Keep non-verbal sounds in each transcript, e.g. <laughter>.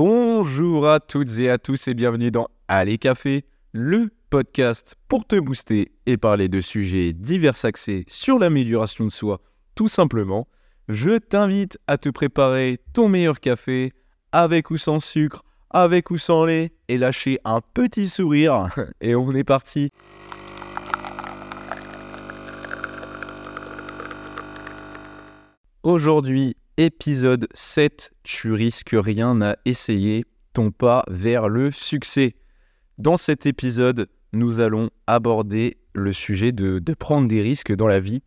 Bonjour à toutes et à tous et bienvenue dans Allez Café, le podcast pour te booster et parler de sujets divers axés sur l'amélioration de soi, tout simplement. Je t'invite à te préparer ton meilleur café avec ou sans sucre, avec ou sans lait et lâcher un petit sourire. <laughs> Et on est parti. Aujourd'hui, épisode 7, tu risques rien à essayer, ton pas vers le succès. Dans cet épisode, nous allons aborder le sujet de, prendre des risques dans la vie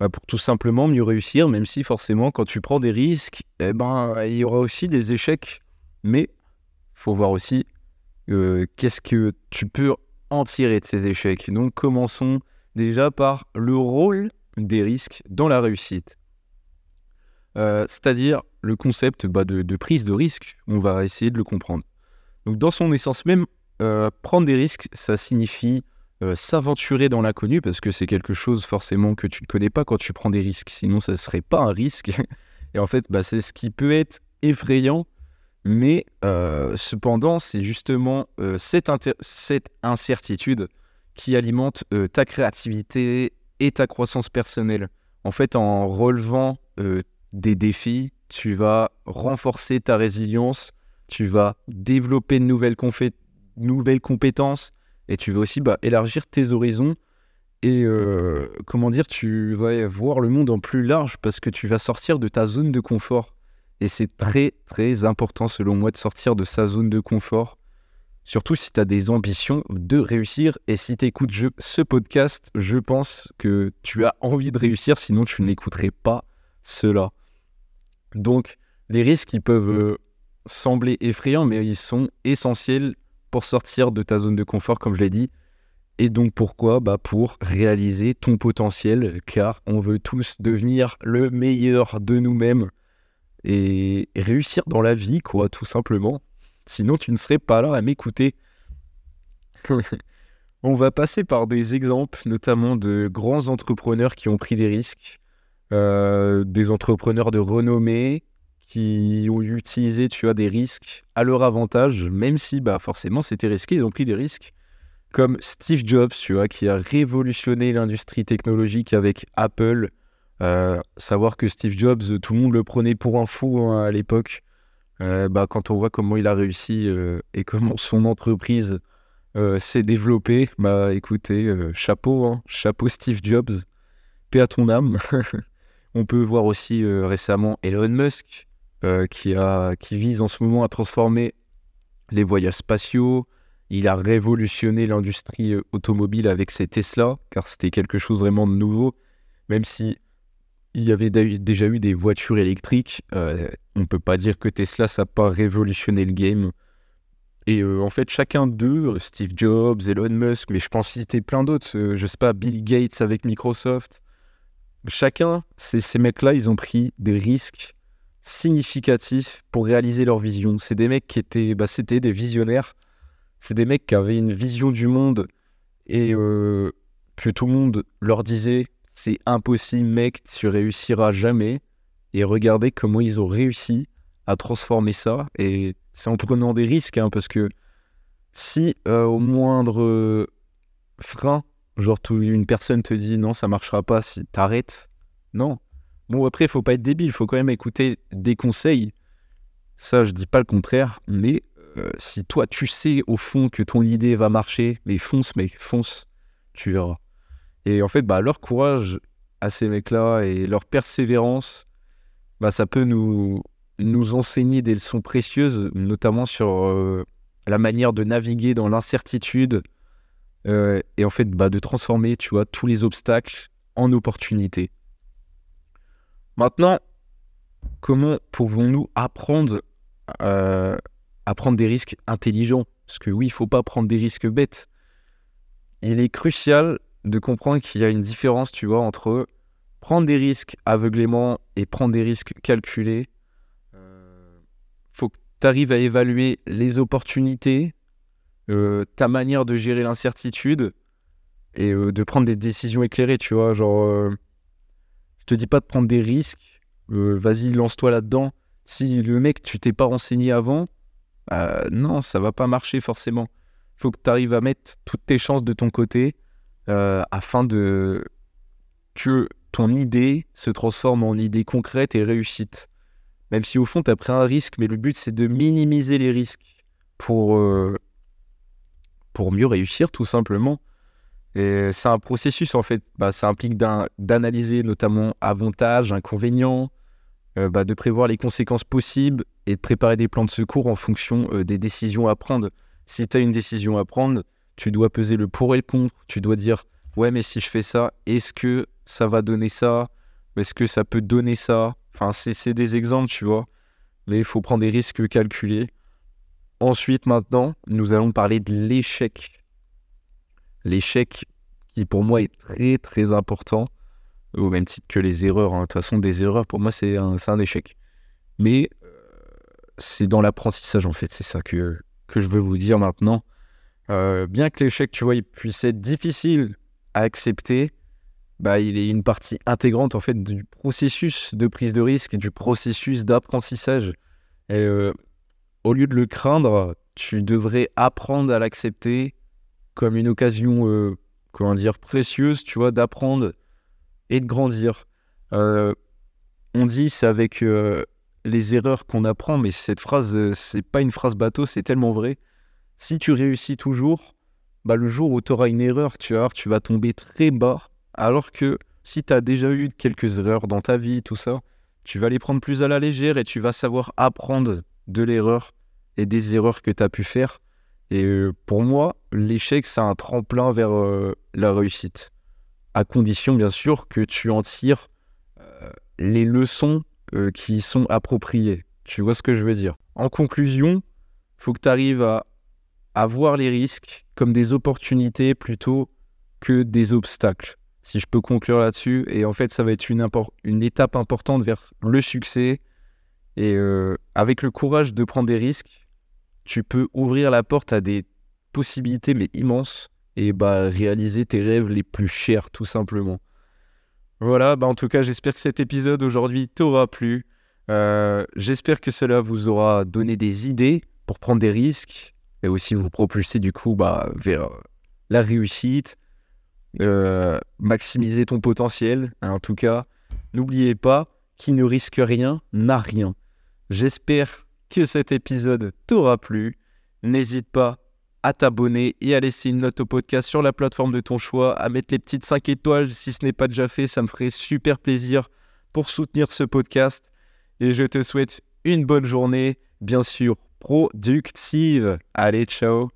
bah, pour tout simplement mieux réussir, même si forcément quand tu prends des risques, eh ben, il y aura aussi des échecs. Mais faut voir aussi euh, qu'est-ce que tu peux en tirer de ces échecs. Donc commençons déjà par le rôle des risques dans la réussite. Euh, c'est-à-dire le concept bah, de, prise de risque. On va essayer de le comprendre. Donc, dans son essence même, euh, prendre des risques, ça signifie euh, s'aventurer dans l'inconnu parce que c'est quelque chose forcément que tu ne connais pas quand tu prends des risques. Sinon, ça ne serait pas un risque. Et en fait, bah, c'est ce qui peut être effrayant. Mais cependant, c'est justement cette, cette, incertitude qui alimente ta créativité et ta croissance personnelle. En fait, en relevant des défis, tu vas renforcer ta résilience, tu vas développer de nouvelles, nouvelles compétences et tu vas aussi bah, élargir tes horizons et euh, comment dire, tu vas voir le monde en plus large parce que tu vas sortir de ta zone de confort. Et c'est très très important selon moi de sortir de sa zone de confort. Surtout si tu as des ambitions de réussir. Et si tu écoutes ce podcast, je pense que tu as envie de réussir, sinon tu n'écouterais pas cela. Donc, les risques, ils peuvent euh, sembler effrayants, mais ils sont essentiels pour sortir de ta zone de confort, comme je l'ai dit. Et donc, pourquoi? Bah Pour réaliser ton potentiel, car on veut tous devenir le meilleur de nous-mêmes et réussir dans la vie, quoi, tout simplement. Sinon, tu ne serais pas là à m'écouter. <laughs> on va passer par des exemples, notamment de grands entrepreneurs qui ont pris des risques des entrepreneurs de renommée qui ont utilisé tu des risques à leur avantage, même si bah, forcément c'était risqué, ils ont pris des risques. Comme Steve Jobs, tu vois, qui a révolutionné l'industrie technologique avec Apple. Euh, savoir que Steve Jobs, tout le monde le prenait pour un fou hein, à l'époque. Euh, bah, quand on voit comment il a réussi et comment son entreprise s'est développée, bah écoutez, chapeau, hein, chapeau Steve Jobs, paix à ton âme. <laughs> On peut voir aussi euh, récemment Elon Musk euh, qui, vise en ce moment à transformer les voyages spatiaux. Il a révolutionné l'industrie euh, automobile avec ses Tesla, car c'était quelque chose vraiment de nouveau. Même si il y avait déjà eu des voitures électriques, on ne peut pas dire que Tesla, n'a pas révolutionné le game. Et en fait, chacun d'eux, Steve Jobs, Elon Musk, mais je pense citer plein d'autres, je je sais pas, Bill Gates avec Microsoft, chacun, ces, mecs-là, ils ont pris des risques significatifs pour réaliser leur vision. C'est des mecs qui étaient, bah, c'était des visionnaires. C'est des mecs qui avaient une vision du monde et euh, que tout le monde leur disait c'est impossible, mec, tu réussiras jamais. Et regardez comment ils ont réussi à transformer ça. Et c'est en prenant des risques, hein, parce que si euh, au moindre frein Genre, une personne te dit non, ça marchera pas si t'arrêtes. Non. Bon, après, il faut pas être débile, il faut quand même écouter des conseils. Ça, je dis pas le contraire, mais euh, si toi, tu sais au fond que ton idée va marcher, mais fonce, mec, fonce, tu verras. Et en fait, bah, leur courage à ces mecs-là et leur persévérance, bah, ça peut nous, nous enseigner des leçons précieuses, notamment sur euh, la manière de naviguer dans l'incertitude, euh, et en fait bah, de transformer tu vois tous les obstacles en opportunités. Maintenant, comment pouvons-nous apprendre euh, à prendre des risques intelligents? Parce que oui, il faut pas prendre des risques bêtes. Il est crucial de comprendre qu'il y a une différence, tu vois, entre prendre des risques aveuglément et prendre des risques calculés. Euh, faut que tu arrives à évaluer les opportunités, euh, ta manière de gérer l'incertitude et euh, de prendre des décisions éclairées, tu vois. Genre, euh, je te dis pas de prendre des risques, vas-y, lance-toi là-dedans. Si le mec, tu t'es pas renseigné avant, bah, non, ça va pas marcher forcément. Il faut que tu arrives à mettre toutes tes chances de ton côté euh, afin de que ton idée se transforme en idée concrète et réussite. Même si au fond, tu as pris un risque, mais le but, c'est de minimiser les risques pour, euh, pour mieux réussir, tout simplement. Et c'est un processus, en fait. Bah, ça implique d'analyser notamment avantages, inconvénients, euh, bah, de prévoir les conséquences possibles et de préparer des plans de secours en fonction euh, des décisions à prendre. Si tu as une décision à prendre, tu dois peser le pour et le contre. Tu dois dire, ouais, mais si je fais ça, est-ce que ça va donner ça? Est-ce que ça peut donner ça? Enfin, c'est des exemples, tu vois. Mais il faut prendre des risques calculés. Ensuite, maintenant, nous allons parler de l'échec. L'échec qui, pour moi, est très, très important au même titre que les erreurs. Hein. De toute façon, des erreurs, pour moi, c'est un, échec. Mais euh, c'est dans l'apprentissage, en fait. C'est ça que, que je veux vous dire maintenant. Euh, bien que l'échec, tu vois, puisse être difficile à accepter, bah, il est une partie intégrante, en fait, du processus de prise de risque, du processus d'apprentissage. Et euh, au lieu de le craindre, tu devrais apprendre à l'accepter comme une occasion, comment dire, précieuse, tu vois, d'apprendre et de grandir. Euh, on dit c'est avec euh, les erreurs qu'on apprend, mais cette phrase, euh, c'est pas une phrase bateau, c'est tellement vrai. Si tu réussis toujours, bah, le jour où tu auras une erreur, tu, tu vas tomber très bas. Alors que si tu as déjà eu quelques erreurs dans ta vie, tout ça, tu vas les prendre plus à la légère et tu vas savoir apprendre de l'erreur et des erreurs que tu as pu faire. Et pour moi, l'échec, c'est un tremplin vers la réussite à condition bien sûr que tu en tires euh, les leçons euh, qui sont appropriées. Tu vois ce que je veux dire? En conclusion, faut que tu arrives à, voir les risques comme des opportunités plutôt que des obstacles. Si je peux conclure là-dessus, et en fait ça va être une étape importante vers le succès. Et euh, avec le courage de prendre des risques, tu peux ouvrir la porte à des possibilités mais immenses et bah, réaliser tes rêves les plus chers, tout simplement. Voilà, bah, en tout cas, j'espère que cet épisode aujourd'hui t'aura plu. Euh, j'espère que cela vous aura donné des idées pour prendre des risques et aussi vous propulser du coup bah, vers la réussite, euh, maximiser ton potentiel. En tout cas, n'oubliez pas, qui ne risque rien n'a rien. J'espère que cet épisode t'aura plu. N'hésite pas à t'abonner et à laisser une note au podcast sur la plateforme de ton choix, à mettre les petites 5 étoiles si ce n'est pas déjà fait, ça me ferait super plaisir pour soutenir ce podcast. Et je te souhaite une bonne journée, bien sûr productive. Allez, ciao